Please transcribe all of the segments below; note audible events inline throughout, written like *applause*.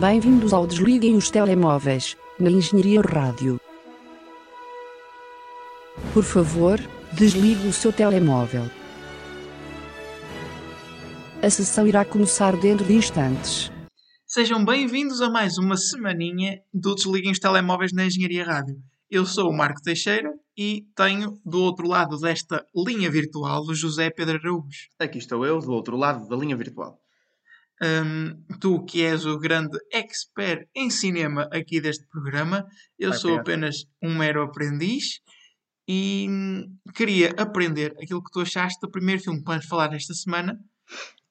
Bem-vindos ao Desliguem os Telemóveis, na Engenharia Rádio. Por favor, desligue o seu telemóvel. A sessão irá começar dentro de instantes. Sejam bem-vindos a mais uma semaninha do Desliguem os Telemóveis na Engenharia Rádio. Eu sou o Marco Teixeira e tenho do outro lado desta linha virtual o José Pedro Araújo. Aqui estou eu, do outro lado da linha virtual. Um, tu que és o grande expert em cinema aqui deste programa, eu Vai sou pegar. apenas um mero aprendiz e hum, queria aprender aquilo que tu achaste do primeiro filme que vamos falar esta semana,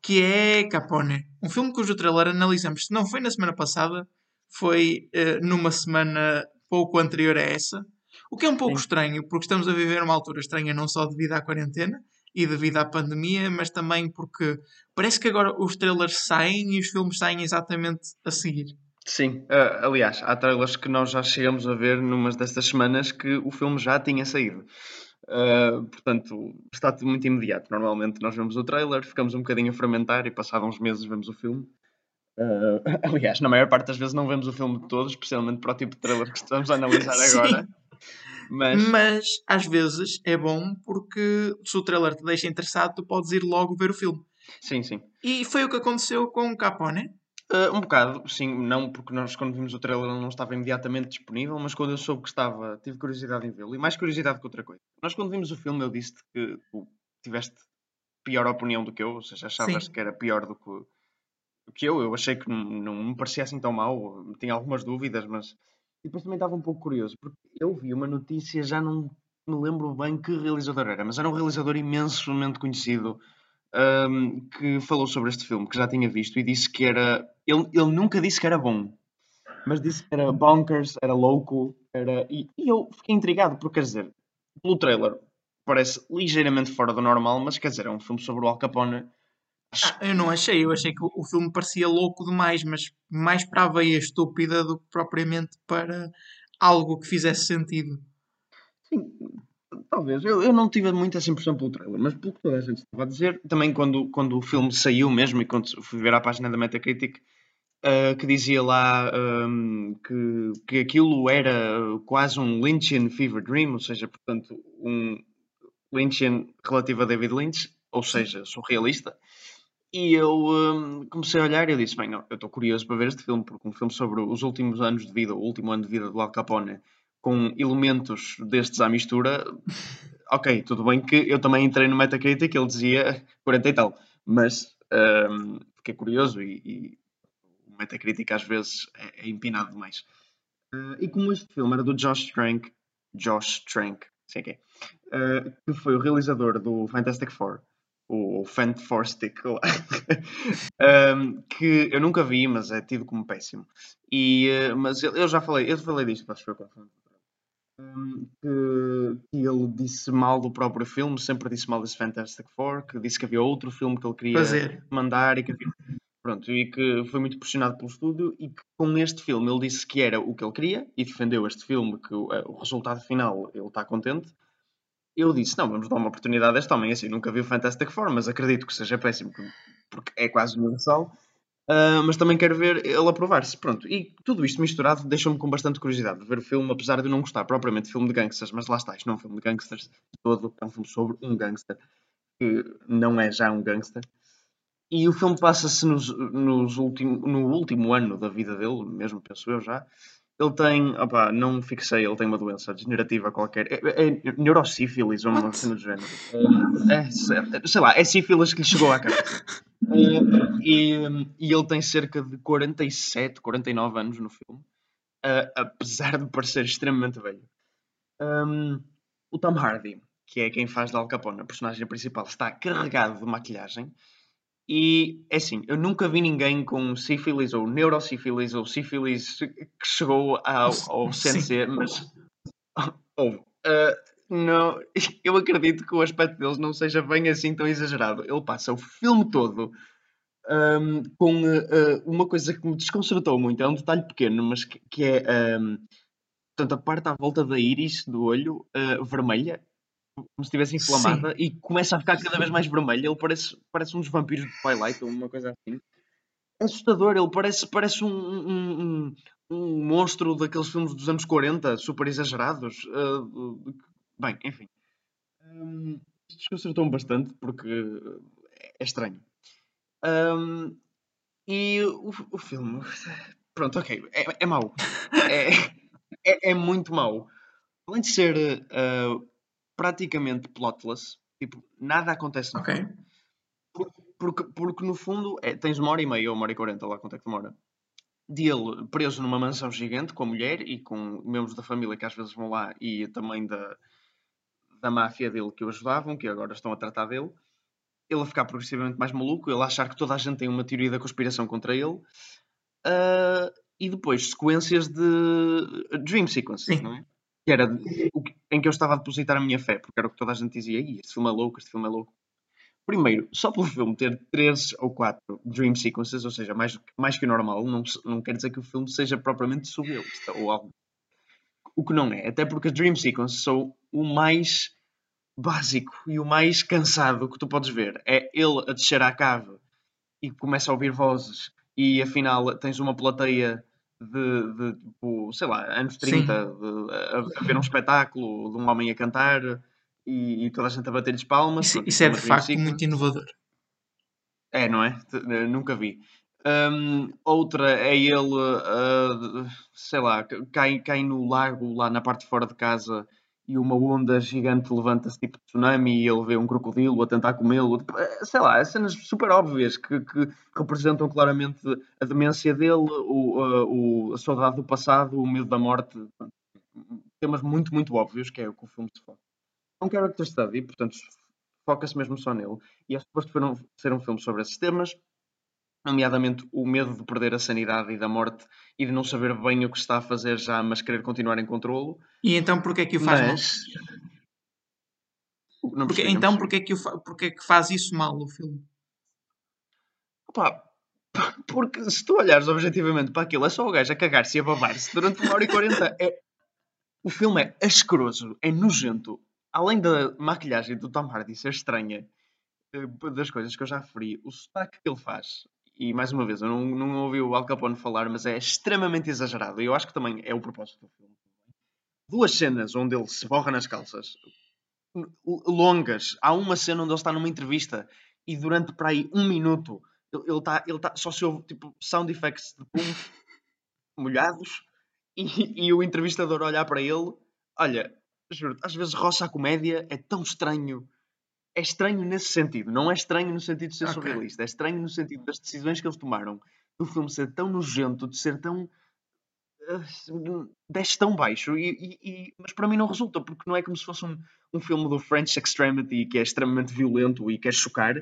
que é Capone. Um filme cujo trailer analisamos, se não foi na semana passada, foi eh, numa semana pouco anterior a essa. O que é um pouco Sim. estranho, porque estamos a viver uma altura estranha não só devido à quarentena e devido à pandemia, mas também porque parece que agora os trailers saem e os filmes saem exatamente a seguir. Sim, ah, aliás, há trailers que nós já chegamos a ver numas destas semanas que o filme já tinha saído. Ah, portanto, está tudo muito imediato. Normalmente nós vemos o trailer, ficamos um bocadinho a fermentar e passados uns meses vemos o filme. Ah, *laughs* aliás, na maior parte das vezes não vemos o filme todo, especialmente para o tipo de trailer que estamos a analisar *laughs* agora. Mas Mas às vezes é bom porque se o trailer te deixa interessado, tu podes ir logo ver o filme. sim, sim. E foi o que aconteceu com Capone. Uh, um bocado, sim, não porque nós quando vimos o trailer ele não estava imediatamente disponível, mas quando eu soube que estava, tive curiosidade em vê-lo, e mais curiosidade que outra coisa. Nós quando vimos o filme eu disse que tu tiveste pior opinião do que eu, ou seja, achavas Sim. que era pior do que, do que eu, eu achei que não, não me parecia assim tão mau, tinha algumas dúvidas, mas e depois também estava um pouco curioso, porque eu vi uma notícia, já não me lembro bem que realizador era, mas era um realizador imensamente conhecido um, que falou sobre este filme, que já tinha visto, e disse que era. Ele, ele nunca disse que era bom, mas disse que era bonkers, era louco, era. E, e eu fiquei intrigado, porque quer dizer, pelo trailer parece ligeiramente fora do normal, mas quer dizer, é um filme sobre o Al Capone. Ah, eu não achei, eu achei que o, filme parecia louco demais, mas mais para a veia estúpida do que propriamente para algo que fizesse sentido. Sim, talvez. Eu, eu não tive muita essa impressão pelo trailer, mas pelo que toda a gente estava a dizer, também quando, quando o filme saiu mesmo e quando fui ver a página da Metacritic, ah, que dizia lá ahm, que, que aquilo era quase um Lynchian fever dream, ou seja, portanto, um Lynchian relativo a David Lynch, ou seja, surrealista. E eu ahm, comecei a olhar e disse: Bem, não, eu estou curioso para ver este filme, porque um filme sobre os últimos anos de vida, o último ano de vida do Al Capone, com elementos destes à mistura, ok, tudo bem que eu também entrei no Metacritic ele dizia 40 e tal, mas ahm, fiquei curioso e, e o Metacritic às vezes é, é empinado demais. Ah, e como este filme era do Josh Trank, Josh Trank, sei que é, ah, que foi o realizador do Fantastic Four, o Fant Four Stick lá, *laughs* ahm, que eu nunca vi, mas é tido como péssimo. E, ah, mas eu, eu já falei, eu falei disto, que foi quando Hum, que, que ele disse mal do próprio filme, sempre disse mal desse Fantastic Four, que disse que havia outro filme que ele queria Fazer. mandar e que havia- pronto, e que foi muito pressionado pelo estúdio e que com este filme ele disse que era o que ele queria e defendeu este filme, que o, eh, o resultado final ele está contente. Eu disse, não, vamos dar uma oportunidade a este homem, assim, nunca vi o Fantastic Four, mas acredito que seja péssimo, porque- é quase universal. Ah, mas também quero ver ele aprovar-se. Pronto, e tudo isto misturado deixou-me com bastante curiosidade de ver o filme, apesar de eu não gostar propriamente de filme de gangsters, mas lá está, isto não é um filme de gangsters todo, é um filme sobre um gangster que não é já um gangster. E o filme passa-se nos, nos no último ano da vida dele, mesmo penso eu já. Ele tem, opá, não fixei, ele tem uma doença degenerativa qualquer. É, é neurosífilis ou uma cena do género. É, é, sei lá, é sífilis que lhe chegou à cabeça. Eh, *laughs* e, e ele tem cerca de 47, 49 anos no filme, eh, apesar de parecer extremamente velho. Um, o Tom Hardy, que é quem faz de Al Capone, a personagem principal, está carregado de maquilhagem. E é assim, eu nunca vi ninguém com sífilis ou neurosífilis ou sífilis que chegou ao, ao. CNC, mas *laughs* houve. Ah, não, *laughs* eu acredito que o aspecto deles não seja bem assim tão exagerado. Ele passa o filme todo ahm, com ah, uma coisa que me desconcertou muito. É um detalhe pequeno, mas que, que é ahm, portanto, a parte à volta da íris do olho ah, vermelha, como se estivesse inflamada, e começa a ficar cada vez mais vermelha. Ele parece, parece um dos vampiros de Twilight ou uma coisa assim. É assustador, ele parece, parece um, um, um, um monstro daqueles filmes dos anos 40, super exagerados. Uh, bem, enfim. Um, desconcertou-me bastante porque é estranho. Um, e o, o filme. Pronto, ok. É, é mau. *laughs* É, é, é, muito mau. Além de ser uh, praticamente plotless, tipo, nada acontece no filme. Porque, porque no fundo é, tens uma hora e meia ou uma hora e quarenta, lá quanto é que demora, dele preso numa mansão gigante com a mulher e com membros da família que às vezes vão lá e também da, da máfia dele que o ajudavam, que agora estão a tratar dele. Ele a ficar progressivamente mais maluco, ele a achar que toda a gente tem uma teoria da conspiração contra ele. Uh, e depois sequências de dream sequences, Sim. não é? Que era em que eu estava a depositar a minha fé, porque era o que toda a gente dizia, "Ih, este filme é louco, este filme é louco. Primeiro, só pelo filme ter três ou quatro dream sequences, ou seja, mais, mais que o normal, não, não quer dizer que o filme seja propriamente surrealista ou algo. O que não é, até porque as dream sequences são o mais básico e o mais cansado que tu podes ver. É ele a descer à cave e começa a ouvir vozes e afinal tens uma plateia de, de, tipo, sei lá, anos 30 de- a, a ver um espetáculo de um homem a cantar e, e toda a gente a bater-lhes palmas. Isso, isso é uma de facto sequence. muito inovador. É, não é? Eh, Nunca vi. Hum, outra é ele, ah, sei lá, ca- cai, cai no lago lá na parte de fora de casa e uma onda gigante levanta-se tipo tsunami e ele vê um crocodilo a tentar comê-lo. Tipo, eh, Sei lá, cenas super óbvias que, que representam claramente a demência dele, o, ah, o- a saudade do passado, o medo da morte. Temas muito, muito óbvios, que é o que o filme se foca. É um character study, portanto, foca-se mesmo só nele. E é suposto ser um, ser um filme sobre esses temas, nomeadamente o medo de perder a sanidade e da morte e de não saber bem o que está a fazer já, mas querer continuar em controlo. E então porquê é que o faz mal? Mas. Não Porque, então porquê é, que o fa- porquê é que faz isso mal o filme? Opa, *laughs* porque se tu olhares objetivamente para aquilo, é só o gajo a cagar-se e a babar-se durante uma hora e quarenta. É... O filme é asqueroso, é nojento. Além da maquilhagem do Tom Hardy ser estranha, eh, das coisas que eu já referi, o sotaque que ele faz, e mais uma vez, eu não, não ouvi o Al Capone falar, mas é extremamente exagerado. E eu acho que também é o propósito do filme. Duas cenas onde ele se borra nas calças, longas. Há uma cena onde ele está numa entrevista e durante para aí um minuto ele está ele tá, só se ouve tipo sound effects de pum *laughs* molhados e, e o entrevistador olhar para ele. Olha, juro, às vezes roça a comédia, é tão estranho. É estranho nesse sentido, não é estranho no sentido de ser Ok. surrealista, é estranho no sentido das decisões que eles tomaram, do filme ser tão nojento, de ser tão. uh, desce tão baixo, e, e- e- mas para mim não resulta, porque não é como se fosse um, um filme do French Extremity que é extremamente violento e quer chocar,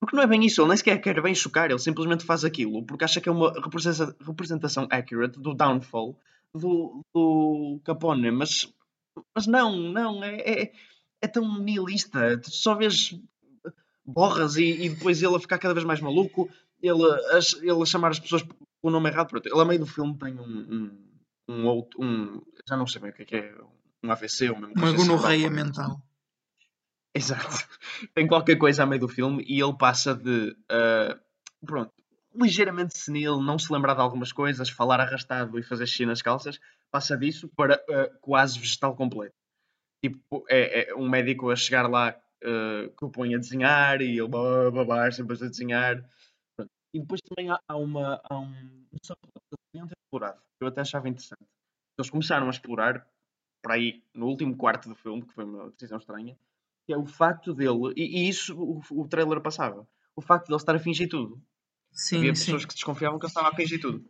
porque não é bem isso, ele nem sequer quer bem chocar, ele simplesmente faz aquilo porque acha que é uma representa- representação accurate do downfall do, do Capone, mas, mas não, não, é, é, é tão nihilista, tu só vês borras e, e depois ele a ficar cada vez mais maluco, ele a, ele a chamar as pessoas pelo nome errado, pronto, ele a meio do filme tem um, um, um outro, um, já não sei bem o que é que é, um AVC, ou mesmo Uma consciência gonorreia mental. Exato. Tem qualquer coisa a meio do filme e ele passa de, ah, pronto, ligeiramente senil, não se lembrar de algumas coisas, falar arrastado e fazer xixi nas calças, passa disso para ah, quase vegetal completo. Tipo, é, é um médico a chegar lá ah, que o põe a desenhar e ele babar sempre a desenhar. Pronto. E depois também há, há uma, há um, ter explorado, que eu até achava interessante. Eles começaram a explorar, para aí, no último quarto do filme, que foi uma decisão estranha, que é o facto dele, e, e isso o, o trailer passava, o facto de ele estar a fingir tudo. Sim, Havia sim. pessoas que desconfiavam que ele estava a fingir tudo.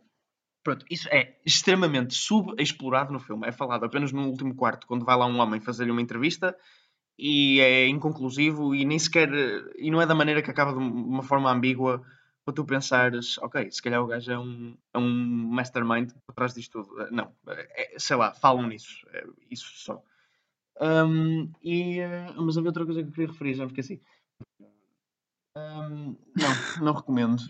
Pronto, isso é extremamente subexplorado no filme. É falado apenas no último quarto, quando vai lá um homem fazer-lhe uma entrevista e é inconclusivo e nem sequer. e não é da maneira que acaba de uma forma ambígua para tu pensares, ok, se calhar o gajo é um, é um mastermind por trás disto tudo. Não, é- sei lá, falam nisso. É isso só. Hum, e, eh, mas havia outra coisa que eu queria referir, já me esqueci. Hum, não, não recomendo.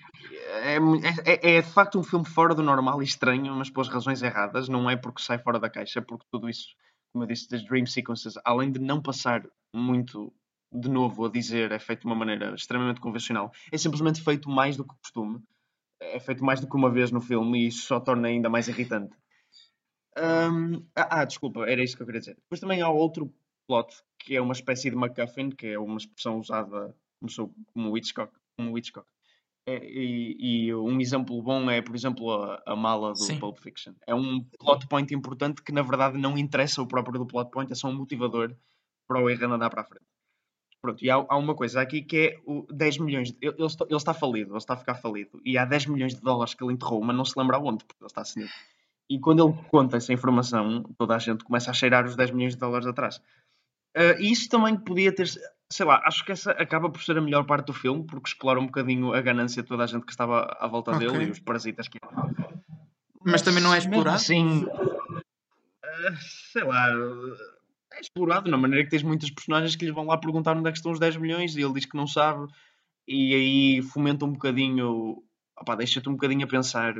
É, é- é- é de facto um filme fora do normal e estranho, mas pelas razões erradas. Não é porque sai fora da caixa, porque tudo isso, como eu disse, das Dream Sequences, além de não passar muito de novo a dizer, é feito de uma maneira extremamente convencional. É simplesmente feito mais do que costume. é feito mais do que uma vez no filme e isso só torna ainda mais irritante. Hum, ah, ah, desculpa, era isso que eu queria dizer. Depois também há outro plot que é uma espécie de MacGuffin, que é uma expressão usada começou como Hitchcock. Como Hitchcock. É, e, e um exemplo bom é, por exemplo, a, a mala do Sim. Pulp Fiction. É um plot point importante que, na verdade, não interessa o próprio do plot point, é só um motivador para o erro andar para a frente. Pronto, e há, há uma coisa aqui que é o 10 milhões. de- ele, ele está, ele está falido, ele está a ficar falido. E há 10 milhões de dólares que ele enterrou, mas não se lembra aonde, porque ele está assim. E quando ele conta essa informação, toda a gente começa a cheirar os 10 milhões de dólares atrás. E isso também podia ter. Sei lá, acho que essa acaba por ser a melhor parte do filme, porque explora um bocadinho a ganância de toda a gente que estava à volta Ok. dele e os parasitas que. Mas também não é explorado? Assim, ah, sei lá, é explorado na maneira que tens muitas personagens que lhe vão lá perguntar onde é que estão os 10 milhões e ele diz que não sabe, e aí fomenta um bocadinho, opá, deixa-te um bocadinho a pensar: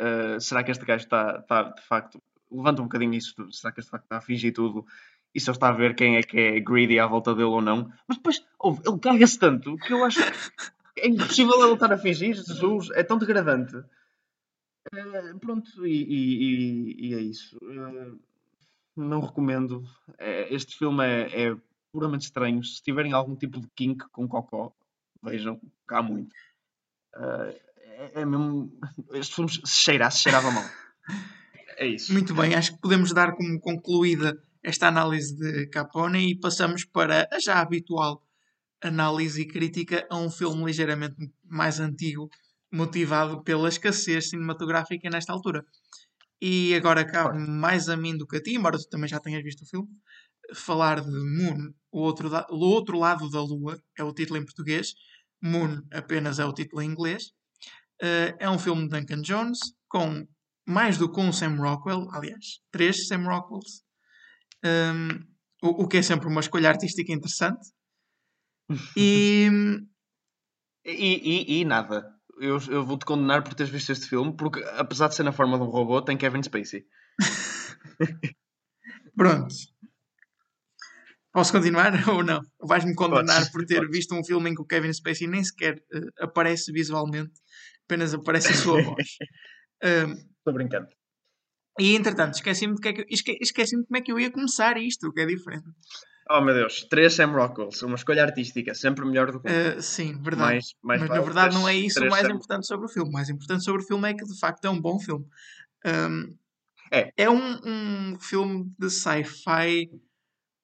ah, será que este gajo está, está de facto, levanta um bocadinho isso será que este facto está a fingir tudo? E só está a ver quem é que é greedy à volta dele ou não. Mas depois, ouve, ele caga-se tanto que eu acho que é impossível ele estar a fingir. Jesus, é tão degradante. Eh, pronto, e, e- e- é isso. Eh, não recomendo. Eh, este filme é, é puramente estranho. Se tiverem algum tipo de kink com cocó, vejam, cá há muito. Eh, é, é mesmo. Este filme se cheirasse, cheirava mal. *laughs* É isso. Muito bem, acho que podemos dar como concluída esta análise de Capone e passamos para a já habitual análise e crítica a um filme ligeiramente mais antigo, motivado pela escassez cinematográfica nesta altura. E agora cabe mais a mim do que a ti, embora tu também já tenhas visto o filme, falar de Moon, o outro, da- o outro lado da Lua, é o título em português, Moon apenas é o título em inglês. Eh, é um filme de Duncan Jones, com mais do que um Sam Rockwell, aliás, três Sam Rockwells, Um, o, o que é sempre uma escolha artística interessante. *laughs* E E, e- e nada. Eu, eu vou-te condenar por teres visto este filme, porque apesar de ser na forma de um robô, tem Kevin Spacey. *laughs* pronto. Posso continuar *laughs* ou não? Vais-me condenar Podes, por ter podes. visto um filme em que o Kevin Spacey nem sequer eh, aparece visualmente, apenas aparece a sua voz. Um, Estou brincando. E entretanto, esqueci-me de, que é que, esque, esqueci-me de como é que eu ia começar isto, o que é diferente. Oh meu Deus, três Sam Rockwells, uma escolha artística, sempre melhor do que. Uh, sim, verdade. mais, mais Mas na vale verdade teres não é isso o mais Sam- importante sobre o filme. O mais importante sobre o filme é que de facto é um bom filme. Um, É. um, um filme de sci-fi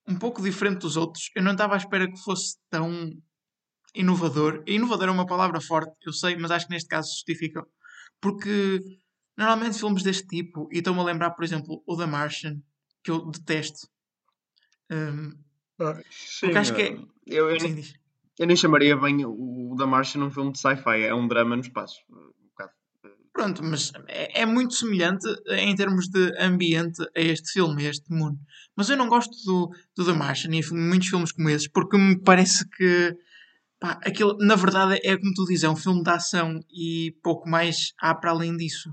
um pouco diferente dos outros. Eu não estava à espera que fosse tão inovador. Inovador é uma palavra forte, eu sei, mas acho que neste caso justifica. Porque normalmente filmes deste tipo, e estou-me a lembrar, por exemplo, o The Martian, que eu detesto. Um, Sim, Porque acho que é- eu, eu, sim, nem, eu nem chamaria bem o, da Martian um filme de sci-fi, é um drama no espaço. Um. Pronto, mas é, é muito semelhante em termos de ambiente a este filme, a este mundo. Mas eu não gosto do, do The Martian e muitos filmes como esses, porque me parece que pá, aquilo, na verdade, é como tu dizes, é um filme de ação e pouco mais há para além disso.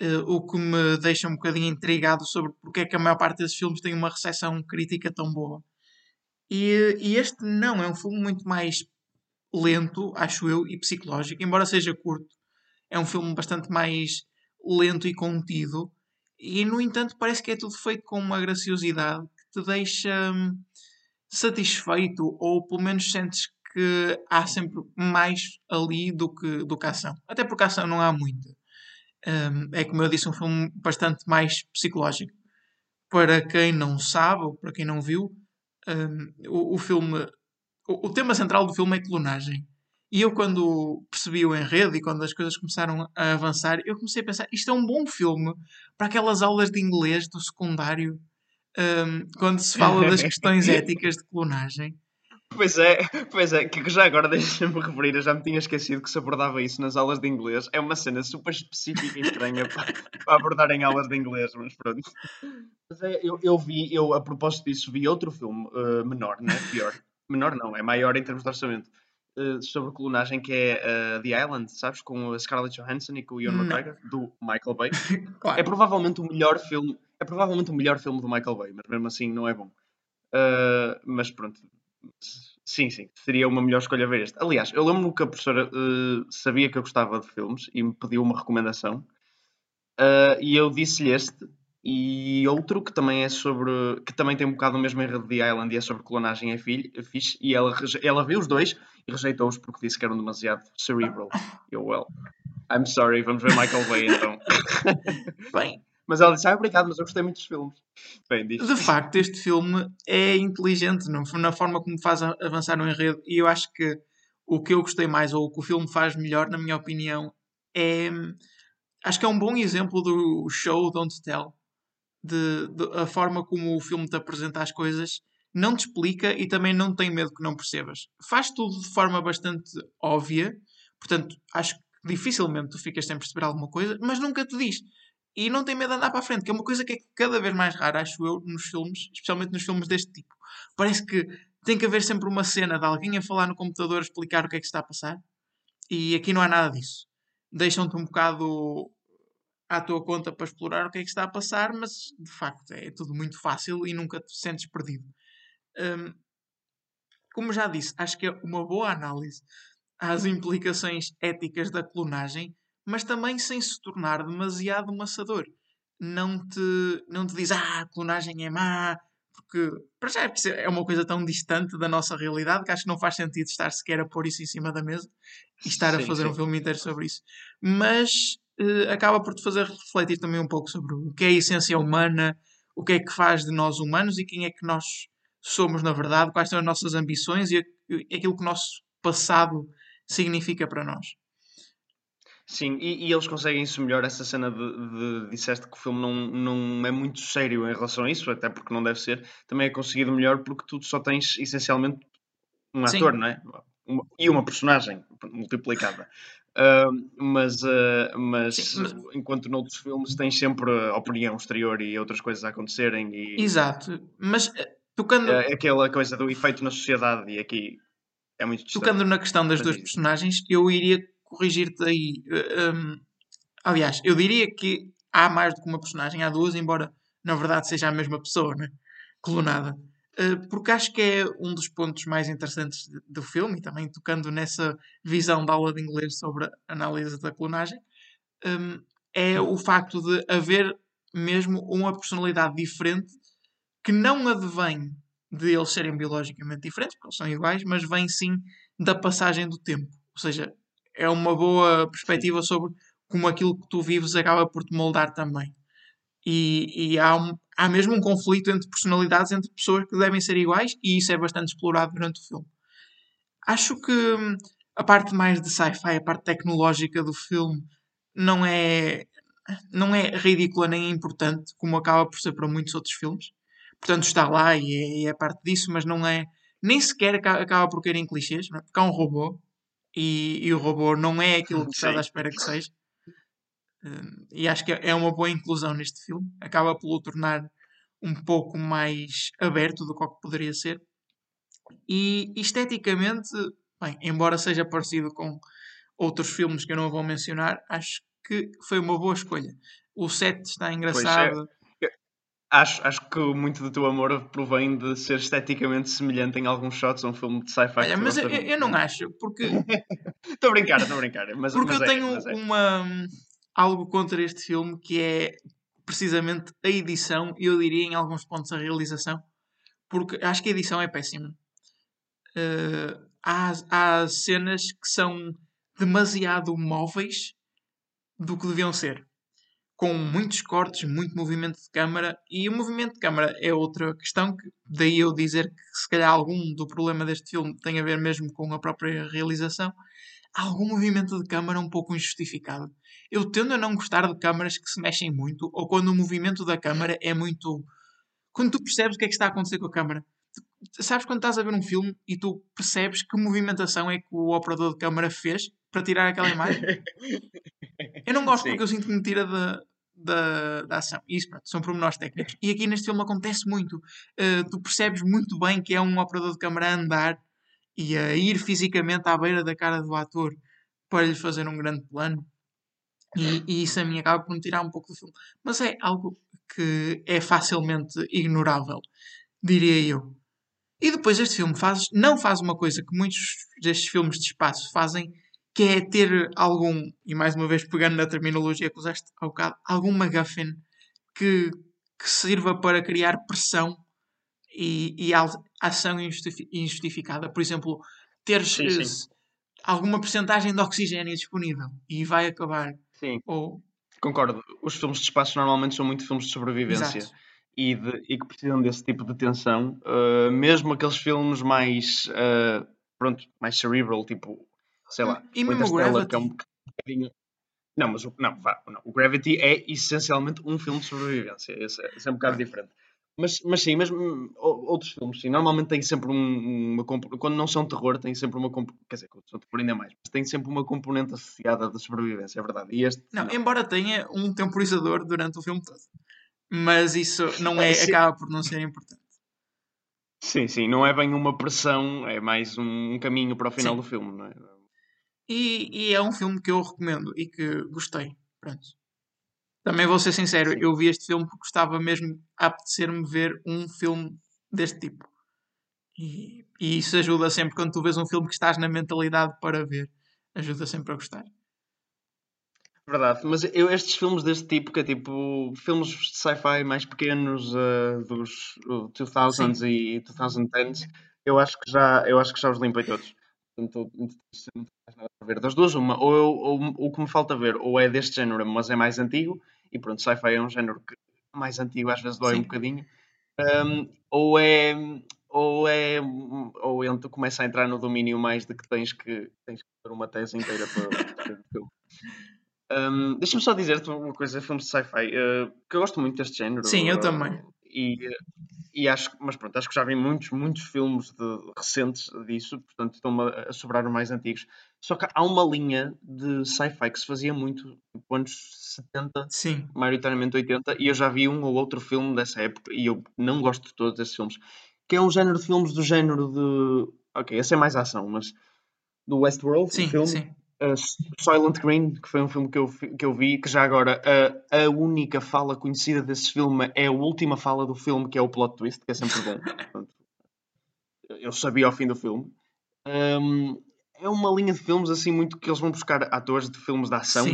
Eh, o que me deixa um bocadinho intrigado sobre porque é que a maior parte desses filmes tem uma recepção crítica tão boa. E, e este não, é um filme muito mais lento, acho eu, e psicológico, embora seja curto é um filme bastante mais lento e contido e no entanto parece que é tudo feito com uma graciosidade que te deixa hum, satisfeito ou pelo menos sentes que há sempre mais ali do que, do que ação. Até porque ação não há muita. Hum, é como eu disse, um filme bastante mais psicológico. Para quem não sabe ou para quem não viu, hum, o, o filme, o, o tema central do filme é clonagem. E eu, quando percebi o enredo e quando as coisas começaram a avançar, eu comecei a pensar: isto é um bom filme para aquelas aulas de inglês do secundário, hum, quando se fala das *laughs* questões éticas de clonagem. Pois é, pois é, que já agora *laughs* deixa-me referir, eu já me tinha esquecido que se abordava isso nas aulas de inglês. É uma cena super específica e estranha *laughs* para, para abordar em aulas de inglês, mas pronto. Mas é, eu, eu vi, eu a propósito disso, vi outro filme eh, menor, né? Pior. Menor não, é maior em termos de orçamento. eh, sobre clonagem que é eh, The Island, sabes? Com a Scarlett Johansson e com o Ian. McGregor, do Michael Bay. *laughs* Claro. É provavelmente o melhor filme, é provavelmente o melhor filme do Michael Bay, mas mesmo assim não é bom. Uh, mas pronto, Sim, sim, seria uma melhor escolha ver este. Aliás, eu lembro-me que a professora uh, sabia que eu gostava de filmes e me pediu uma recomendação. Uh, e eu disse-lhe este e outro que também é sobre. que também tem um bocado o mesmo enredo de Island e é sobre clonagem é, filho, fixe. E ela, ela viu os dois e rejeitou-os porque disse que eram demasiado cerebral. Eu, well, I'm sorry, vamos ver Michael Bay então. *laughs* Bem, mas ela disse, ah, obrigado, mas eu gostei muito dos filmes. Bem, de facto, este filme é inteligente na forma como faz avançar no enredo. E eu acho que o que eu gostei mais, ou o que o filme faz melhor, na minha opinião, é. Acho que é um bom exemplo do show Don't Tell. De, de, a forma como o filme te apresenta as coisas não te explica e também não tem medo que não percebas. Faz tudo de forma bastante óbvia, portanto, acho que dificilmente tu ficas sem perceber alguma coisa, mas nunca te diz e não tem medo de andar para a frente, que é uma coisa que é cada vez mais rara, acho eu, nos filmes, especialmente nos filmes deste tipo. Parece que tem que haver sempre uma cena de alguém a falar no computador a explicar o que é que está a passar, e aqui não há nada disso. Deixam-te um bocado à tua conta para explorar o que é que está a passar, mas de facto é tudo muito fácil e nunca te sentes perdido. Hum, como já disse, acho que é uma boa análise às implicações éticas da clonagem mas também sem se tornar demasiado maçador. Não te, não te diz, ah, a clonagem é má, porque para já é, é uma coisa tão distante da nossa realidade que acho que não faz sentido estar sequer a pôr isso em cima da mesa e estar sim, a fazer sim. um filme inteiro sobre isso. Mas uh, acaba por te fazer refletir também um pouco sobre o que é a essência humana, o que é que faz de nós humanos e quem é que nós somos na verdade, quais são as nossas ambições e aquilo que o nosso passado significa para nós. Sim, e, e eles conseguem isso melhor, essa cena de, de, disseste que o filme não, não é muito sério em relação a isso, até porque não deve ser, também é conseguido melhor porque tu só tens essencialmente um Sim. ator, não é? Uma, e uma personagem multiplicada. Uh, mas uh, mas, Sim, enquanto noutros filmes tens sempre a opinião exterior e outras coisas a acontecerem e exato mas eh, tocando é, aquela coisa do efeito na sociedade e aqui é muito distante. tocando na questão das duas personagens eu iria corrigir-te aí. Um, aliás, eu diria que há mais do que uma personagem, há duas, embora na verdade seja a mesma pessoa, né? clonada. Uh, porque acho que é um dos pontos mais interessantes do filme, e também tocando nessa visão da aula de inglês sobre a análise da clonagem, um, é o facto de haver mesmo uma personalidade diferente que não advém de eles serem biologicamente diferentes, porque eles são iguais, mas vem sim da passagem do tempo. Ou seja, é uma boa perspectiva sobre como aquilo que tu vives acaba por te moldar também. E, e há, um, há mesmo um conflito entre personalidades, entre pessoas que devem ser iguais, e isso é bastante explorado durante o filme. Acho que hum, a parte mais de sci-fi, a parte tecnológica do filme, não é, não é ridícula nem é importante, como acaba por ser para muitos outros filmes. Portanto, está lá e é, é parte disso, mas não é. Nem sequer acaba por cair em clichês, não é? porque há um robô e, e o robô não é aquilo que estás à espera que seja. Uh, e acho que é uma boa inclusão neste filme. Acaba por o tornar um pouco mais aberto do que, que poderia ser. E esteticamente, bem, embora seja parecido com outros filmes que eu não vou mencionar, acho que foi uma boa escolha. O set está é. engraçado. Acho, acho que muito do teu amor provém de ser esteticamente semelhante em alguns shots a um filme de sci-fi. Olha, mas eu, eu, não acho, porque. *laughs* Estou a brincar, estou a brincar. Mas, porque mas eu é, tenho é. uma, algo contra este filme que é precisamente a edição e eu diria em alguns pontos a realização, porque acho que a edição é péssima. Uh, há, há cenas que são demasiado móveis do que deviam ser com muitos cortes, muito movimento de câmara, e o movimento de câmara é outra questão, que daí eu dizer que se calhar algum do problema deste filme tem a ver mesmo com a própria realização, há algum movimento de câmara um pouco injustificado. Eu tendo a não gostar de câmaras que se mexem muito, ou quando o movimento da câmara é muito... Quando tu percebes o que é que está a acontecer com a câmara. Sabes quando estás a ver um filme e tu percebes que movimentação é que o operador de câmara fez para tirar aquela imagem? Eu não gosto Sim. porque eu sinto que me tira da, da, da ação. Isso, pronto, são pormenores técnicos. E aqui neste filme acontece muito. Uh, tu percebes muito bem que é um operador de câmara a andar e a ir fisicamente à beira da cara do ator para lhe fazer um grande plano. E, e isso a mim acaba por me tirar um pouco do filme. Mas é algo que é facilmente ignorável, diria eu. E depois este filme faz, não faz uma coisa que muitos destes filmes de espaço fazem, que é ter algum, e mais uma vez pegando na terminologia que usaste há bocado, algum MacGuffin que, que sirva para criar pressão e, e ação injustificada. Por exemplo, teres sim, sim. alguma porcentagem de oxigênio disponível e vai acabar. Sim. Ou... Concordo. Os filmes de espaço normalmente são muito filmes de sobrevivência. Exato e, de, e que precisam desse tipo de tensão, uh, mesmo aqueles filmes mais, uh, pronto, mais cerebral, tipo, sei lá, e o Interstellar, que é um bocadinho... Não, mas o, não, vá, não, o Gravity é essencialmente um filme de sobrevivência, esse, é, esse é um bocado diferente. Mas, mas sim, mas hum, outros filmes, sim, normalmente têm sempre um, uma quando não são terror, têm sempre uma quer dizer, quando são terror ainda mais, mas têm sempre uma componente associada de sobrevivência, é verdade. E este, não, não, embora tenha um temporizador durante o filme todo mas isso não é, é acaba por não ser importante. Sim, sim, não é bem uma pressão, é mais um caminho para o final sim. do filme, não é? E, e, é um filme que eu recomendo e que gostei. Pronto. Também vou ser sincero, sim. eu vi este filme porque gostava mesmo a apetecer-me ver um filme deste tipo. E, e isso ajuda sempre quando tu vês um filme que estás na mentalidade para ver. Ajuda sempre a gostar. Verdade, mas eu estes filmes deste tipo, que é tipo filmes de sci-fi mais pequenos uh, dos uh, 2000s Sim. e 2010s, eu acho que já, eu acho que já os limpei todos. Portanto, não tenho nada a ver. Das duas, uma, ou, eu, ou o que me falta ver, ou é deste género, mas é mais antigo, e pronto, sci-fi é um género que mais antigo às vezes dói Sim. um bocadinho, um, ou é ou é ou ele começa a entrar no domínio mais de que tens que tens que ter uma tese inteira para filme. *laughs* Um, Deixa-me só dizer-te uma coisa, filmes de sci-fi, uh, que eu gosto muito deste género. Sim, eu também. E, e acho, mas pronto, acho que já vi muitos, muitos filmes de, recentes disso, portanto estão-me a, a sobrar os mais antigos. Só que há uma linha de sci-fi que se fazia muito nos anos 70, Sim. maioritariamente 80, e eu já vi um ou outro filme dessa época, e eu não gosto de todos esses filmes, que é um género de filmes do género de. Ok, esse é mais ação, mas do Westworld, sim, filme, sim uh, Silent Green, que foi um filme que eu, que eu vi, que já agora uh, a única fala conhecida desse filme é a última fala do filme, que é o plot twist, que é sempre bom. *laughs* Portanto, eu sabia ao fim do filme. Um, é uma linha de filmes assim muito que eles vão buscar atores de filmes de ação.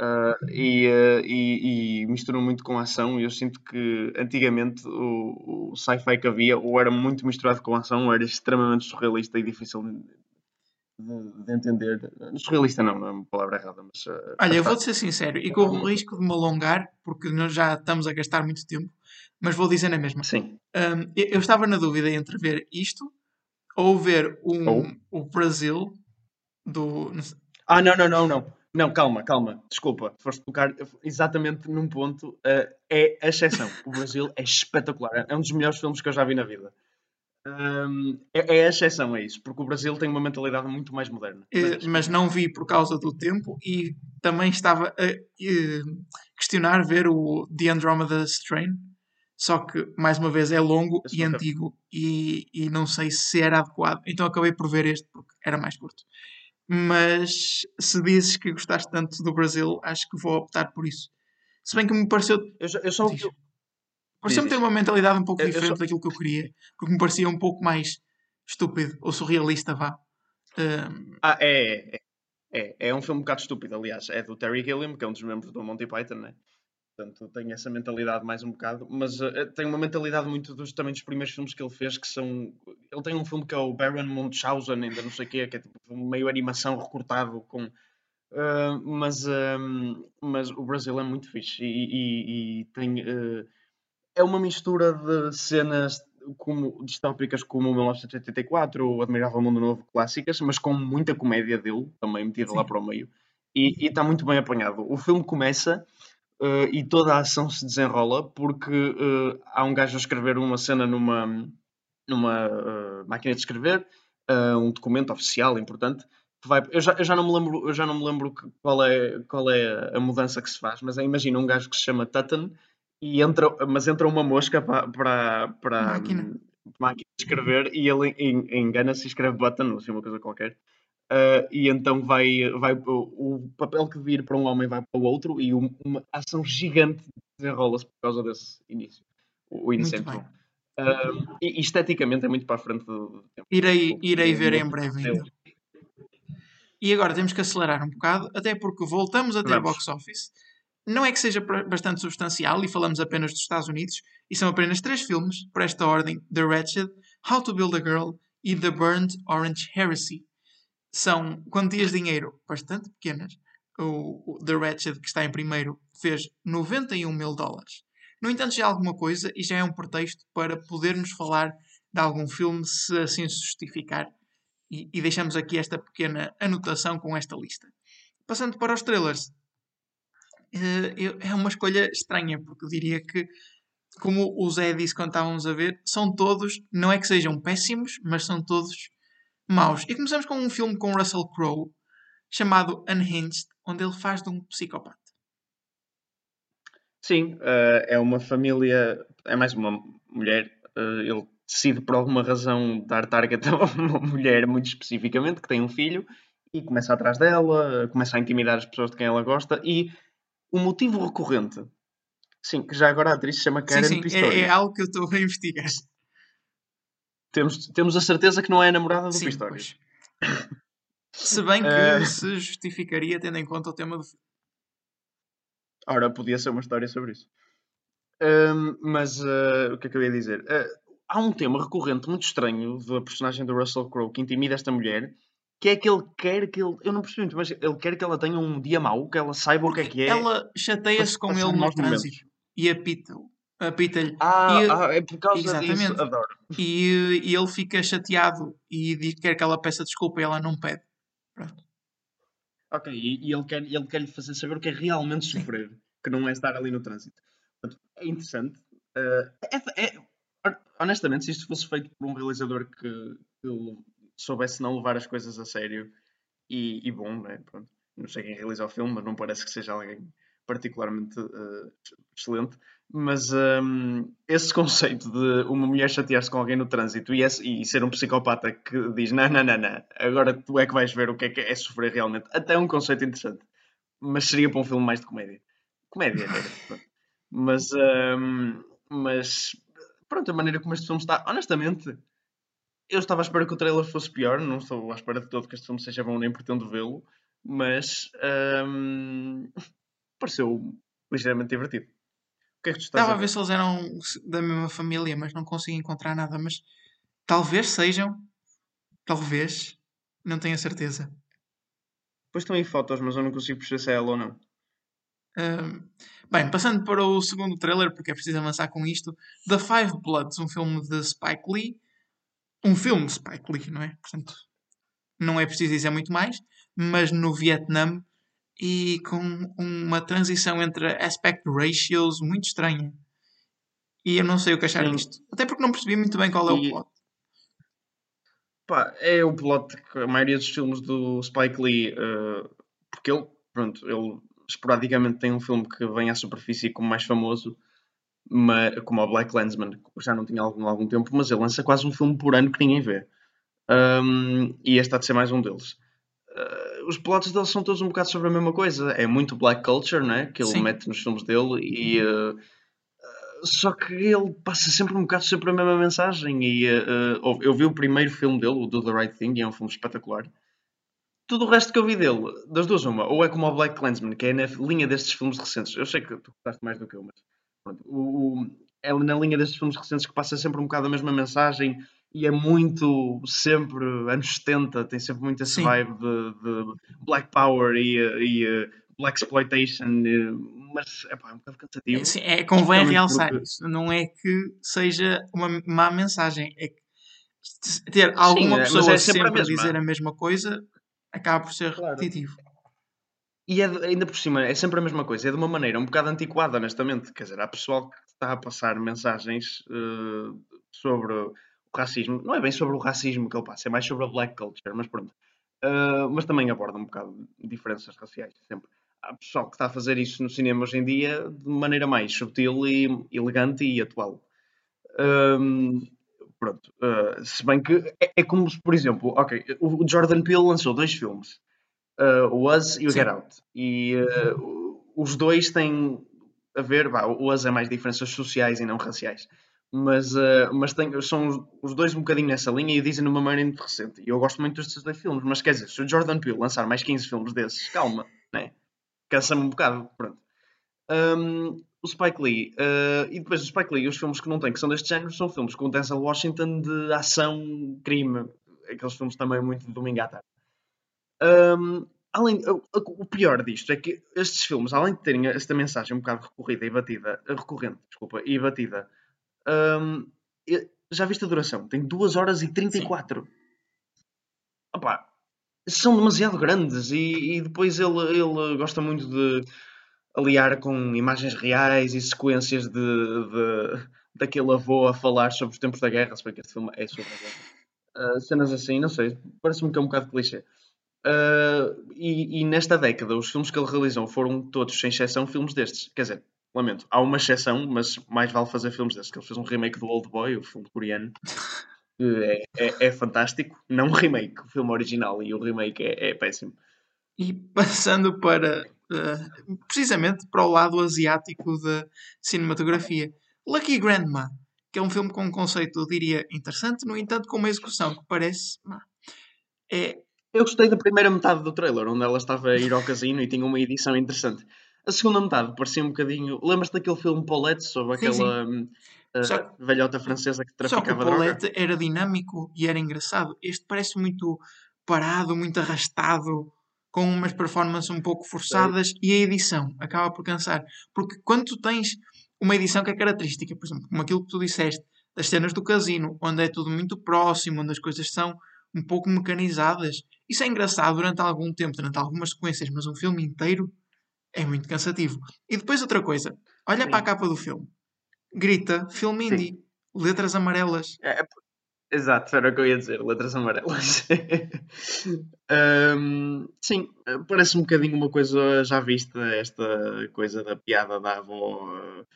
Uh, e, uh, e, e, misturam muito com a ação. E eu sinto que antigamente o, o sci-fi que havia ou era muito misturado com a ação, ou era extremamente surrealista e difícil de, de, entender. Surrealista não, não é uma palavra errada, mas. Uh, Olha, eu vou-te ser sincero e corro o risco de me alongar, porque nós já estamos a gastar muito tempo, mas vou dizer na mesma. Sim. Um, eu, eu, estava na dúvida entre ver isto ou ver um, ou? o Brasil do. Ah, não, não, não, não. Não, calma, calma, desculpa, foste tocar exatamente num ponto. Uh, é a exceção. O Brasil é espetacular, é um dos melhores filmes que eu já vi na vida. Um, é, é, a exceção a isso, porque o Brasil tem uma mentalidade muito mais moderna. É, mas não vi por causa do tempo e também estava a, a questionar ver o The Andromeda Strain, só que mais uma vez é longo e antigo e, e não sei se era adequado, então acabei por ver este porque era mais curto. Mas se dizes que gostaste tanto do Brasil, acho que vou optar por isso. Se bem que me pareceu. Eu, eu só, Pareceu-me ter uma mentalidade um pouco diferente só... daquilo que eu queria, porque me parecia um pouco mais estúpido ou surrealista, vá. Um... Ah, é, é, é. É um filme um bocado estúpido, aliás. É do Terry Gilliam, que é um dos membros do Monty Python, né? Portanto, tem essa mentalidade mais um bocado, mas uh, tem uma mentalidade muito dos, também dos primeiros filmes que ele fez, que são... Ele tem um filme que é o Baron Munchausen, ainda não sei o quê, que é tipo meio animação recortado com... Uh, mas, uh, mas o Brasil é muito fixe e, e, e tem é uma mistura de cenas como, distópicas como o 1984 ou Admirável Mundo Novo, clássicas, mas com muita comédia dele, também metida lá para o meio. E está muito bem apanhado. O filme começa uh, e toda a ação se desenrola porque uh, há um gajo a escrever uma cena numa, numa uh, máquina de escrever, um documento oficial importante. Vai, eu, já, eu já não me lembro, eu já não me lembro qual é, qual é a mudança que se faz, mas é, imagina um gajo que se chama Tutton e entra, mas entra uma mosca para, para, para máquina. máquina de escrever e ele engana-se e escreve button, assim, uma coisa qualquer. Uh, e então vai, vai o, papel que vir para um homem vai para o outro e uma ação gigante desenrola-se por causa desse início. O, o início Muito Um, e esteticamente é muito para a frente do tempo. Irei, irei ver em breve ainda. E agora temos que acelerar um bocado, até porque voltamos a ter Vamos. box office. Não é que seja bastante substancial, e falamos apenas dos Estados Unidos, e são apenas três filmes, por esta ordem: The Wretched, How to Build a Girl e The Burnt Orange Heresy. São quantias de dinheiro bastante pequenas. O, o The Wretched, que está em primeiro, fez 91 mil dólares. No entanto, já é alguma coisa e já é um pretexto para podermos falar de algum filme, se assim se justificar. E, e deixamos aqui esta pequena anotação com esta lista. Passando para os trailers, é uma escolha estranha, porque eu diria que, como o Zé disse quando estávamos a ver, são todos, não é que sejam péssimos, mas são todos maus. E começamos com um filme com Russell Crowe, chamado Unhinged, onde ele faz de um psicopata. Sim, eh, é uma família, é mais uma mulher. eh, ele decide por alguma razão dar target *laughs* a uma mulher muito especificamente, que tem um filho, e começa atrás dela, começa a intimidar as pessoas de quem ela gosta, e o motivo recorrente, sim, que já agora a atriz se chama Karen sim, sim, Pistorius. é, é algo que eu estou a investigar. Temos, temos a certeza que não é a namorada do Sim, Pistorius. pois. Se bem que Eh. se justificaria tendo em conta o tema do filme. Ora, podia ser uma história sobre isso. Ahm, mas ah, o que é que eu ia dizer? Ah, há um tema recorrente muito estranho da personagem do Russell Crowe que intimida esta mulher, que é que ele quer que ele. Eu não percebi muito, mas ele quer que ela tenha um dia mau, que ela saiba o que é que é. Ela chateia-se com ele no trânsito e apita-o. Apita-lhe. Ah, E- ah, é por causa disso. Exatamente. Adoro. E, e ele fica chateado e diz que quer que ela peça desculpa e ela não pede. Ok, e, e ele, quer, ele quer lhe fazer saber o que é realmente sofrer, que não é estar ali no trânsito. Portanto, é interessante. Ah, é- é- honestamente, se isto fosse feito por um realizador que, que soubesse não levar as coisas a sério e, e bom, né? Pronto. Não sei quem realiza o filme, mas não parece que seja alguém particularmente ah, excelente. Mas ahm, esse conceito de uma mulher chatear-se com alguém no trânsito e, esse- e ser um psicopata que diz: não, não, não, não, agora tu é que vais ver o que é que é sofrer realmente, até é um conceito interessante. Mas seria para um filme mais de comédia. Comédia, *laughs* pronto. Mas, ahm, mas pronto, a maneira como este filme está, honestamente, eu estava à espera que o trailer fosse pior, não estou à espera de todo que este filme seja bom, nem pretendo vê-lo, mas ahm, pareceu ligeiramente divertido. O que é que tu estás Estava a ver se eles eram da mesma família, mas não consegui encontrar nada. Mas talvez sejam. Talvez. Não tenho a certeza. Depois estão aí fotos, mas eu não consigo perceber se é ela ou não. Ahm, bem, passando para o segundo trailer, porque é preciso avançar com isto: The Five Bloods, um filme de Spike Lee. Um filme de Spike Lee, não é? Portanto, não é preciso dizer muito mais, mas no Vietnã e com uma transição entre aspect ratios muito estranha. E eu não sei o que achar Sim. disto. Até porque não percebi muito bem qual é o plot. Pá, é o plot que a maioria dos filmes do Spike Lee, eh, porque ele, pronto, ele esporadicamente tem um filme que vem à superfície como mais famoso, mas, como o Black Landsman, já não tinha algum, algum tempo, mas ele lança quase um filme por ano que ninguém vê. Um, e este há de ser mais um deles. Uh, os plots deles são todos um bocado sobre a mesma coisa. É muito black culture, né? Que ele Sim. mete nos filmes dele e. uh, só que ele passa sempre um bocado sempre a mesma mensagem. E uh, eu vi o primeiro filme dele, o Do the Right Thing, e é um filme espetacular. Tudo o resto que eu vi dele, das duas, uma, ou é como o Black Clansman, que é na linha destes filmes recentes. Eu sei que tu gostaste mais do que eu, mas o, é na linha destes filmes recentes que passa sempre um bocado a mesma mensagem e é muito sempre anos 70, tem sempre muito esse Sim. vibe de, de Black Power e, e, Black Exploitation, mas epá, é um bocado cansativo. Sim, é, convém realçar porque- isso. Não é que seja uma má mensagem. É que ter alguma é, mas pessoa é sempre sempre, a a dizer a mesma coisa acaba por ser Claro. repetitivo. E é de- ainda por cima, é sempre a mesma coisa, é de uma maneira um bocado antiquada, honestamente. Quer dizer, há pessoal que está a passar mensagens eh, sobre o racismo. Não é bem sobre o racismo que ele passa, é mais sobre a black culture, mas pronto. Eh, mas também aborda um bocado diferenças raciais, sempre. Há pessoal que está a fazer isso no cinema hoje em dia de maneira mais subtil e elegante e atual. Ahm, pronto. eh, se bem que é, é como por exemplo, ok, o Jordan Peele lançou dois filmes uh, o Us e o Sim. Get Out. E uh, os dois têm a ver, vá, o Us é mais diferenças sociais e não raciais. Mas, uh, mas tem, são os dois um bocadinho nessa linha e dizem de uma maneira muito recente. E eu gosto muito destes dois filmes, mas quer dizer, se o Jordan Peele lançar mais 15 filmes desses, calma, né? Cansa-me um bocado, pronto. Um, o Spike Lee, uh, e depois o Spike Lee, os filmes que não tem, que são deste género, são filmes com o Denzel Washington de ação, crime, aqueles filmes também muito de domingo à tarde. Um, além, o, o, pior disto é que estes filmes, além de terem esta mensagem um bocado recorrida e batida, recorrente, desculpa, e batida, um, já viste a duração? Tem 2 horas e 34. Opa, são demasiado grandes e, e, depois ele, ele gosta muito de aliar com imagens reais e sequências de, de daquele avô a falar sobre os tempos da guerra, se bem que este filme é sobre a guerra. Uh, cenas assim, não sei, parece-me que é um bocado clichê. Uh, e, e, nesta década, os filmes que ele realizou foram todos, sem exceção, filmes destes. Quer dizer, lamento, há uma exceção, mas mais vale fazer filmes destes. Que ele fez um remake do Old Boy, o filme coreano, é, é, é fantástico. Não um remake, o filme original, e o remake é, é péssimo. E passando para, uh, precisamente, para o lado asiático da cinematografia, Lucky Grandma, que é um filme com um conceito, eu diria, interessante, no entanto, com uma execução que parece. É... Eu gostei da primeira metade do trailer, onde ela estava a ir ao casino e tinha uma edição interessante. A segunda metade parecia um bocadinho. Lembras-te daquele filme Paulette sobre aquela sim, sim. Uh, só, velhota francesa que traficava só que o Paulette era dinâmico e era engraçado. Este parece muito parado, muito arrastado, com umas performances um pouco forçadas Sim. e a edição acaba por cansar. Porque quando tu tens uma edição que é característica, por exemplo, como aquilo que tu disseste, das cenas do casino, onde é tudo muito próximo, onde as coisas são um pouco mecanizadas, isso é engraçado durante algum tempo, durante algumas sequências, mas um filme inteiro é muito cansativo. E depois outra coisa, olha Sim. para a capa do filme, grita filme indie, Sim. letras amarelas. É, é, exato, era o que eu ia dizer, letras amarelas. *laughs* um, sim, parece um bocadinho uma coisa já vista, esta coisa da piada da avó uh,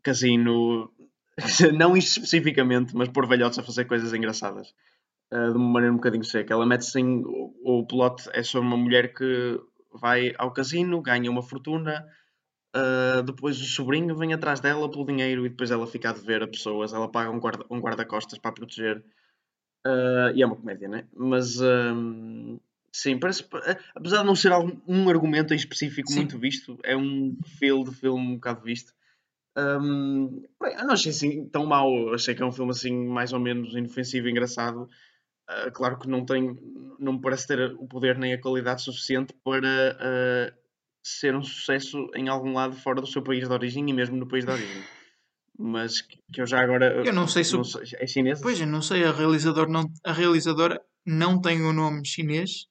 casino, *laughs* não isto especificamente, mas por velhotes a fazer coisas engraçadas. Uh, de uma maneira um bocadinho seca. Ela mete-se em. O, o plot é sobre uma mulher que vai ao casino, ganha uma fortuna, uh, depois o sobrinho vem atrás dela pelo dinheiro e depois ela fica a dever a pessoas, ela paga um guarda-costas um guarda para proteger. Uh, e é uma comédia, né? Mas um, sim, parece. Apesar de não ser algum, um argumento em específico sim. muito visto, é um feel de filme um bocado visto. Um, bem, eu não achei assim tão mau, achei que é um filme assim mais ou menos inofensivo e engraçado. Uh, claro que não tem, não me parece ter o poder nem a qualidade suficiente para uh, ser um sucesso em algum lado fora do seu país de origem e mesmo no país de origem. Mas que, eu já agora. Eu não sei se. Não sei, é chinês? Pois, eu não sei. A, realizador não, a realizadora não tem o um nome chinês,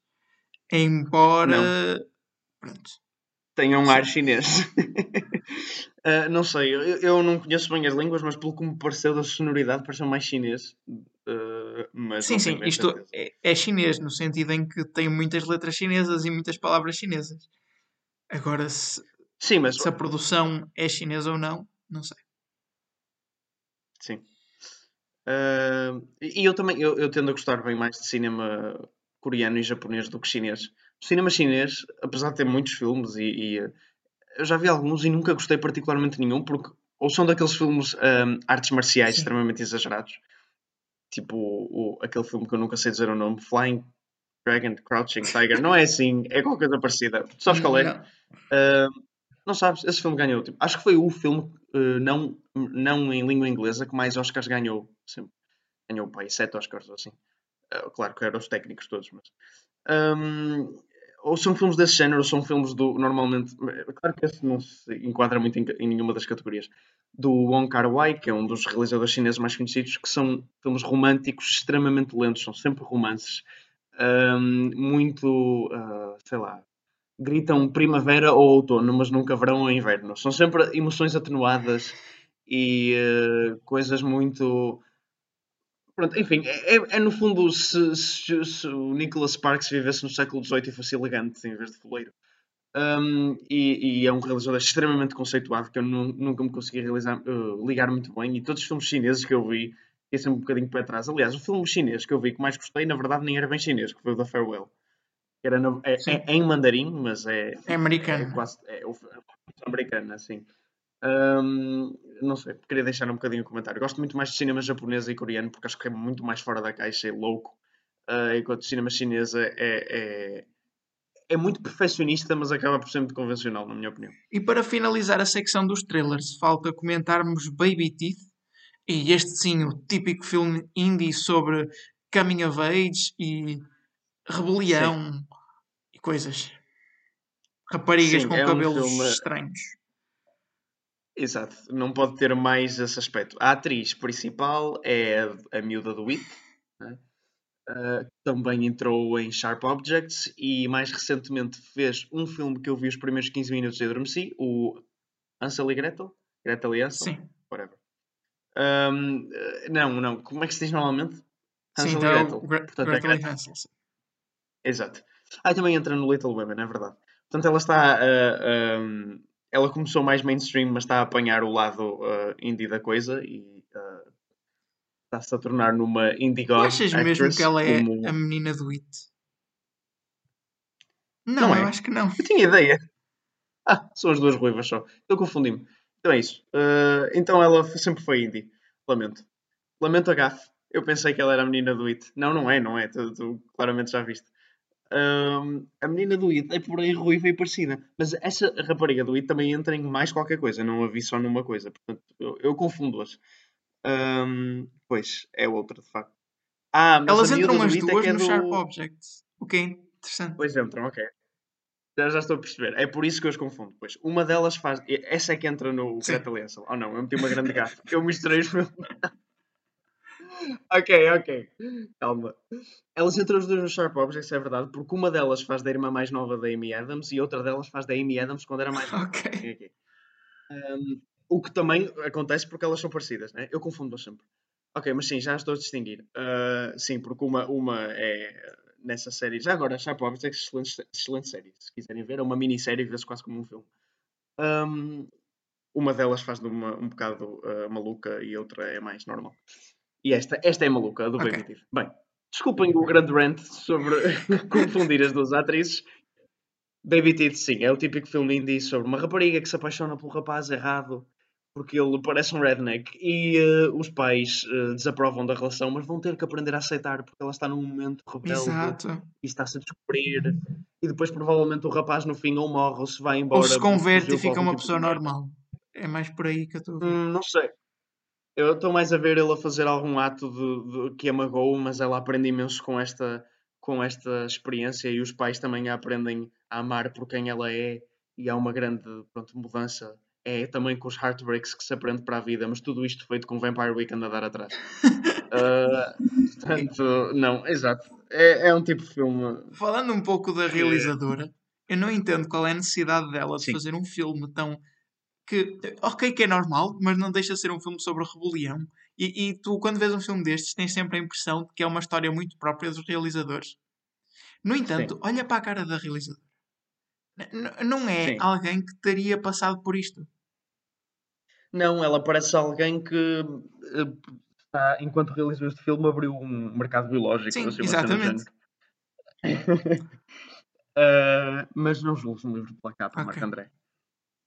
embora. Não. Pronto. Tem um ar chinês. uh, *laughs* não sei, eu, eu, não conheço bem as línguas, mas pelo que me pareceu da sonoridade, pareceu mais chinês. Mas sim, sim, isto é, é, chinês, no sentido em que tem muitas letras chinesas e muitas palavras chinesas. Agora, se, sim, mas... se a produção é chinesa ou não, não sei. Sim. Uh, e eu também eu, eu tendo a gostar bem mais de cinema coreano e japonês do que chinês. O cinema chinês, apesar de ter muitos filmes e, e eu já vi alguns e nunca gostei particularmente nenhum, porque ou são daqueles filmes um, artes marciais Sim. extremamente exagerados, tipo o, aquele filme que eu nunca sei dizer o nome, Flying Dragon, Crouching Tiger, não é assim, é qualquer coisa parecida. Sabes qual é? Não, uh, não sabes? Esse filme ganhou. Tipo, acho que foi o filme uh, não, não em língua inglesa que mais Oscars ganhou. Sempre. Ganhou pai, sete Oscars ou assim. Uh, claro que eram os técnicos todos, mas. Um, ou são filmes desse género, ou são filmes do. Normalmente. Claro que esse não se enquadra muito em, em nenhuma das categorias. Do Wong Kar Wai, que é um dos realizadores chineses mais conhecidos, que são filmes românticos extremamente lentos, são sempre romances. Um, muito. Uh, sei lá. Gritam primavera ou outono, mas nunca verão ou inverno. São sempre emoções atenuadas e uh, coisas muito Pronto, enfim, é, é, é no fundo se, se, se, o Nicholas Sparks vivesse no século XVIII e fosse elegante em vez de foleiro. Um, e, e, é um realizador extremamente conceituado que eu nunca me consegui realizar, uh, ligar muito bem. E todos os filmes chineses que eu vi, fiquei sempre um bocadinho para trás. Aliás, o filme chinês que eu vi que mais gostei, na verdade, nem era bem chinês, que foi o da Farewell. Era é, é, em mandarim, mas é. É americano. É quase. É, é americana, assim. Hum, não sei, queria deixar um bocadinho o comentário. Gosto muito mais de cinema japonês e coreano porque acho que é muito mais fora da caixa e louco. Uh, enquanto o cinema chinês é, é, é muito perfeccionista, mas acaba por ser muito convencional, na minha opinião. E para finalizar a secção dos trailers, falta comentarmos Baby Teeth. E este sim, o típico filme indie sobre coming of age e rebelião sim. e coisas. Raparigas sim, com é cabelos um filme... estranhos. Exato, não pode ter mais esse aspecto. A atriz principal é a, a miúda do It, né? uh, também entrou em Sharp Objects e mais recentemente fez um filme que eu vi os primeiros 15 minutos e adormeci, o Ansel e Gretel? Gretel e Ansel? Sim. Whatever. Um, não, não, como é que se diz normalmente? Ansel Sim, então, e Gretel. Gre Portanto, Gretel é Gretel. Exato. Ah, também entra no Little Women, é verdade. Portanto, ela está uh, um, ela começou mais mainstream, mas está a apanhar o lado uh, indie da coisa e uh, está-se a tornar numa indie god. achas mesmo que ela é como... a menina do It? Não, não é? eu acho que não. Eu tinha ideia. Ah, são as duas ruivas só. Eu confundi-me. Então é isso. Uh, então ela sempre foi indie. Lamento. Lamento a gafe. Eu pensei que ela era a menina do It. Não, não é, não é. Tu, tu claramente já viste. Um, a menina do It é por aí ruiva e parecida. Mas essa rapariga do It também entra em mais qualquer coisa. Não a vi só numa coisa. Portanto, eu, eu confundo-as. Um, pois, é outra, de facto. Ah, mas Elas entram as é duas é no do... Sharp Objects. O que é interessante. Pois entram, ok. Já, já estou a perceber. É por isso que eu as confundo. Pois, uma delas faz. Essa é que entra no Greta Lensel. Oh não, eu meti uma grande gafa. Eu misturei os meus. *laughs* ok, ok. Calma. Elas entram as duas no Sharp Objects, é verdade, porque uma delas faz da irmã mais nova da Amy Adams e outra delas faz da Amy Adams quando era mais nova. Ok. Um, o que também acontece porque elas são parecidas, né? Eu confundo-as sempre. Ok, mas sim, já estou a distinguir. Uh, sim, porque uma, uma é nessa série. Já agora, Sharp Objects é excelente, excelente série. Se quiserem ver, é uma minissérie, vê-se quase como um filme. Um, uma delas faz de uma um bocado uh, maluca e outra é mais normal. E esta, esta é maluca, a do okay. Baby Teeth. Bem, desculpem o grande rant sobre *laughs* confundir as duas atrizes. Baby Teeth, sim, é o típico filme indie sobre uma rapariga que se apaixona pelo rapaz errado porque ele parece um redneck e uh, os pais uh, desaprovam da relação, mas vão ter que aprender a aceitar porque ela está num momento rebelde Exato. e está-se a descobrir. E depois, provavelmente, o rapaz no fim ou morre ou se vai embora. Ou se converte e fica uma tipo pessoa normal. É mais por aí que eu estou. Hum, não sei. Eu estou mais a ver ele a fazer algum ato de, de, que a magoou, mas ela aprende imenso com esta, com esta experiência e os pais também a aprendem a amar por quem ela é e há uma grande pronto, mudança. É também com os heartbreaks que se aprende para a vida, mas tudo isto feito com Vampire Weekend a dar atrás. uh, *laughs* portanto, não, exato. É, é um tipo de filme. Falando um pouco da realizadora, eu não entendo qual é a necessidade dela de Sim. fazer um filme tão que, ok, que é normal, mas não deixa de ser um filme sobre rebelião. E, e, tu, quando vês um filme destes, tens sempre a impressão de que é uma história muito própria dos realizadores. No entanto, Sim. olha para a cara da realizadora. N não é Sim. alguém que teria passado por isto. Não, ela parece alguém que, está, eh, enquanto realizou este filme, abriu um mercado biológico. Sim, assim, exatamente. uh, *laughs* mas não julgo um livro pela capa, okay. Marco André.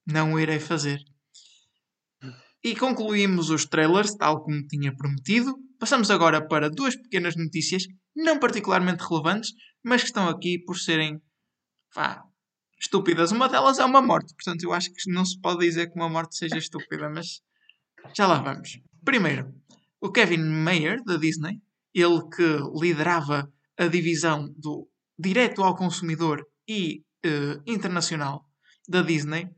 Não o irei fazer. E concluímos os trailers, tal como tinha prometido. Passamos agora para duas pequenas notícias, não particularmente relevantes, mas que estão aqui por serem vá, estúpidas. Uma delas é uma morte, portanto eu acho que não se pode dizer que uma morte seja estúpida, mas já lá vamos. Primeiro, o Kevin Mayer, da Disney, ele que liderava a divisão do direto ao consumidor e uh, internacional da Disney,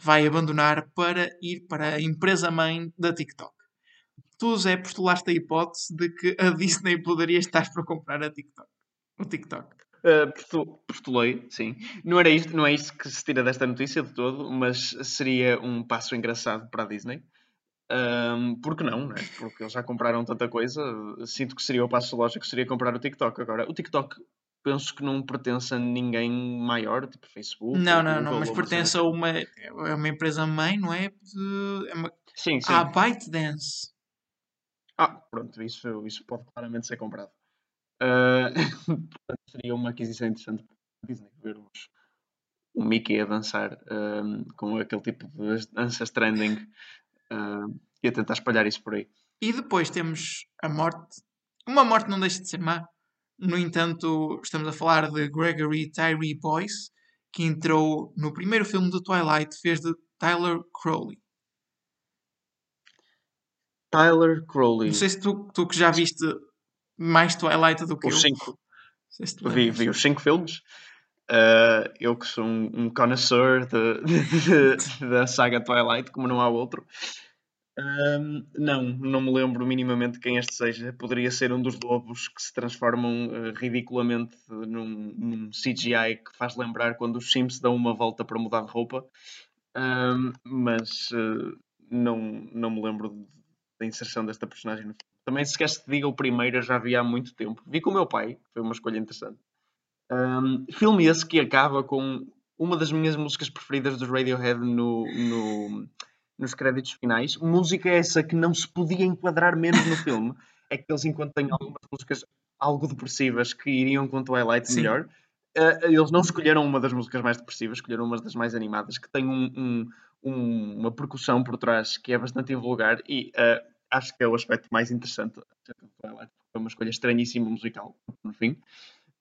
vai abandonar para ir para a empresa-mãe da TikTok. Tu, Zé, postulaste a hipótese de que a Disney poderia estar para comprar a TikTok. O TikTok. Uh, postulei, sim. Não, era isto, não é isto que se tira desta notícia de todo, mas seria um passo engraçado para a Disney. Um, porque não, né? Porque eles já compraram tanta coisa. Sinto que seria o passo lógico, seria comprar o TikTok. Agora, o TikTok penso que não pertence a ninguém maior, tipo Facebook. Não, não, Google, não, mas pertence a uma, é uma empresa mãe, não é? De, é uma, sim, sim. A ByteDance. Ah, pronto, isso, isso pode claramente ser comprado. *laughs* Uh, seria uma aquisição interessante para a Disney ver os, o Mickey a dançar um, com aquele tipo de danças trending um, e a tentar espalhar isso por aí. E depois temos a morte. Uma morte não deixa de ser má. No entanto, estamos a falar de Gregory Tyree Boyce, que entrou no primeiro filme do Twilight, fez de Tyler Crowley. Tyler Crowley. Não sei se tu, tu que já viste mais Twilight do que os eu. cinco. se Vi, vi os cinco filmes. Uh, eu que sou um, um connoisseur de- de- *laughs* de- da saga Twilight, como não há outro. Um, não, não me lembro minimamente quem este seja. Poderia ser um dos lobos que se transformam uh, ridiculamente num, num CGI que faz lembrar quando os Sims dão uma volta para mudar de roupa. Um, mas uh, não, não me lembro da inserção desta personagem no filme. Também, se queres que diga o primeiro, eu já vi há muito tempo. Vi com o meu pai, foi uma escolha interessante. Um, filme esse que acaba com uma das minhas músicas preferidas dos Radiohead no, no- nos créditos finais. Música essa que não se podia enquadrar menos no filme. *laughs* É que eles, enquanto têm algumas músicas algo depressivas que iriam com Twilight Sim. melhor, eh, eles não escolheram uma das músicas mais depressivas, escolheram uma das mais animadas, que tem um- um- um- uma percussão por trás que é bastante invulgar e eh, acho que é o aspecto mais interessante do Twilight. Foi uma escolha estranhíssima musical, no fim.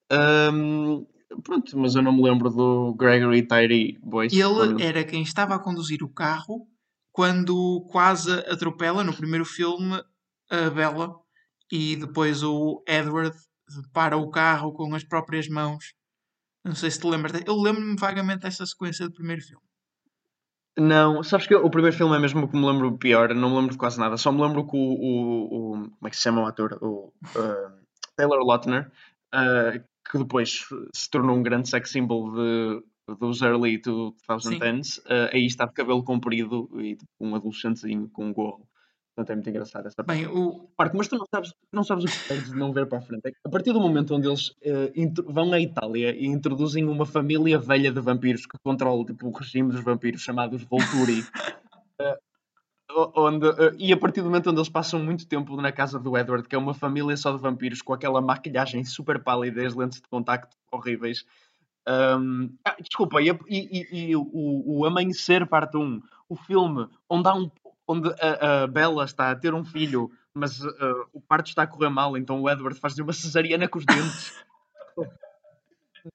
Ahm, pronto, mas eu não me lembro do Gregory Tyree Boyce. Ele era quem estava a conduzir o carro quando quase atropela no primeiro filme a Bella e depois o Edward para o carro com as próprias mãos. Não sei se te lembras. Eu lembro-me vagamente dessa sequência do primeiro filme. Não, sabes que o primeiro filme é mesmo o que me lembro pior, não me lembro de quase nada, só me lembro que o, o- o- como é que se chama o ator? O ah, Taylor Lautner, ah, que depois se tornou um grande sex symbol de, dos early 2010s, ah, aí está de cabelo comprido e tipo, um adolescentezinho com um gorro. Portanto, é muito engraçado essa Bem, o, Marco, mas tu não sabes, não sabes o que queres de não ver para a frente. É a partir do momento onde eles intro- vão à Itália e introduzem uma família velha de vampiros que controla tipo, o regime dos vampiros chamados Volturi, *laughs* o- onde, eh, e a partir do momento onde eles passam muito tempo na casa do Edward, que é uma família só de vampiros com aquela maquilhagem super pálida e as lentes de contacto horríveis. Ahm, ah, desculpa, e, e- e- o, o Amanhecer, parte 1, o filme onde, há um, onde a, a Bella está a ter um filho, mas ah, o parto está a correr mal, então o Edward faz uma cesariana com os dentes.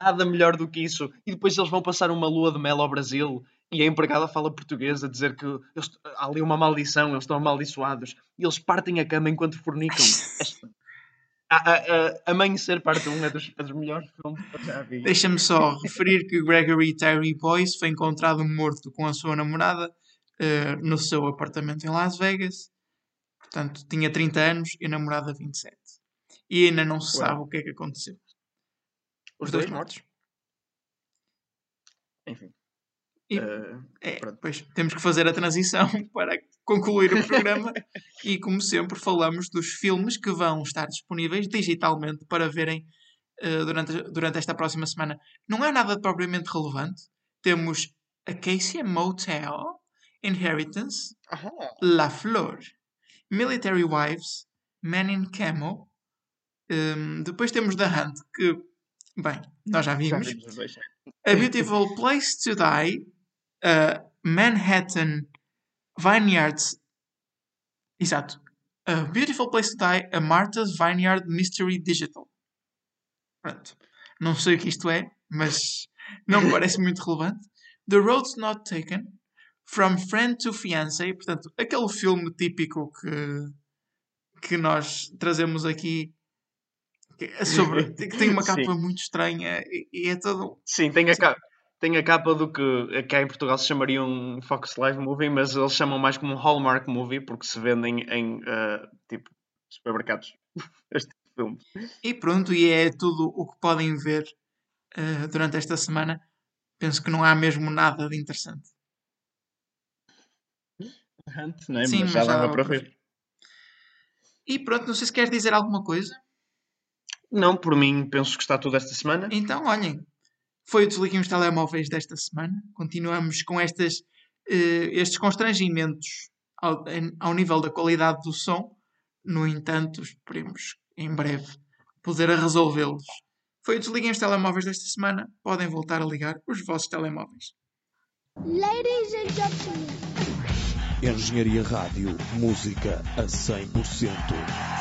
Nada melhor do que isso. E depois eles vão passar uma lua de mel ao Brasil e a empregada fala português a dizer que eles- há ali uma maldição, eles estão amaldiçoados e eles partem a cama enquanto fornicam. *laughs* Esta- A, a, a- Amanhecer, parte 1 é dos, é dos melhores filmes que eu já vi. Deixa-me só referir que Gregory Tyree Boyce foi encontrado morto com a sua namorada eh, no seu apartamento em Las Vegas. Portanto, tinha 30 anos e a namorada 27. E ainda não se Ué. sabe o que é que aconteceu. Os dois mortos? Enfim. E- Eh, É, pois temos que fazer a transição *laughs* para concluir o programa e, como sempre, falamos dos filmes que vão estar disponíveis digitalmente para verem eh, durante, durante esta próxima semana. Não é nada propriamente relevante. Temos Acacia Motel, Inheritance, ahá. La Flor, Military Wives, Men in Camo. Hum, depois temos The Hunt, que, bem, nós já Já vimos. vimos os dois. A Beautiful Place to Die, uh, Manhattan Vineyards. Exato. A Beautiful Place to Die, a Martha's Vineyard Mystery Digital. Pronto. Não sei o que isto é, mas não me parece muito relevante. The Road's Not Taken, From Friend to Fiancé, portanto, aquele filme típico que, que nós trazemos aqui que é sobre, *laughs* que tem uma capa Sim. muito estranha e, e é todo Sim, tem a, capa, tem a capa do que cá em Portugal se chamaria um Fox Live Movie, mas eles chamam mais como um Hallmark Movie porque se vendem em eh, tipo supermercados. *laughs* Este filme. E pronto, e é tudo o que podem ver eh, durante esta semana. Penso que não há mesmo nada de interessante. Hunt, não é? Sim, mas já já dava para ver. E pronto, não sei se queres dizer alguma coisa. Não, por mim, penso que está tudo esta semana. Então, olhem, foi o Desliguem os Telemóveis desta semana. Continuamos com estas, eh, estes constrangimentos ao, em- ao nível da qualidade do som. No entanto, esperemos em breve poder resolvê-los Foi o Desliguem os Telemóveis desta semana. Podem voltar a ligar os vossos telemóveis. Ladies and gentlemen. Engenharia Rádio, música a 100%.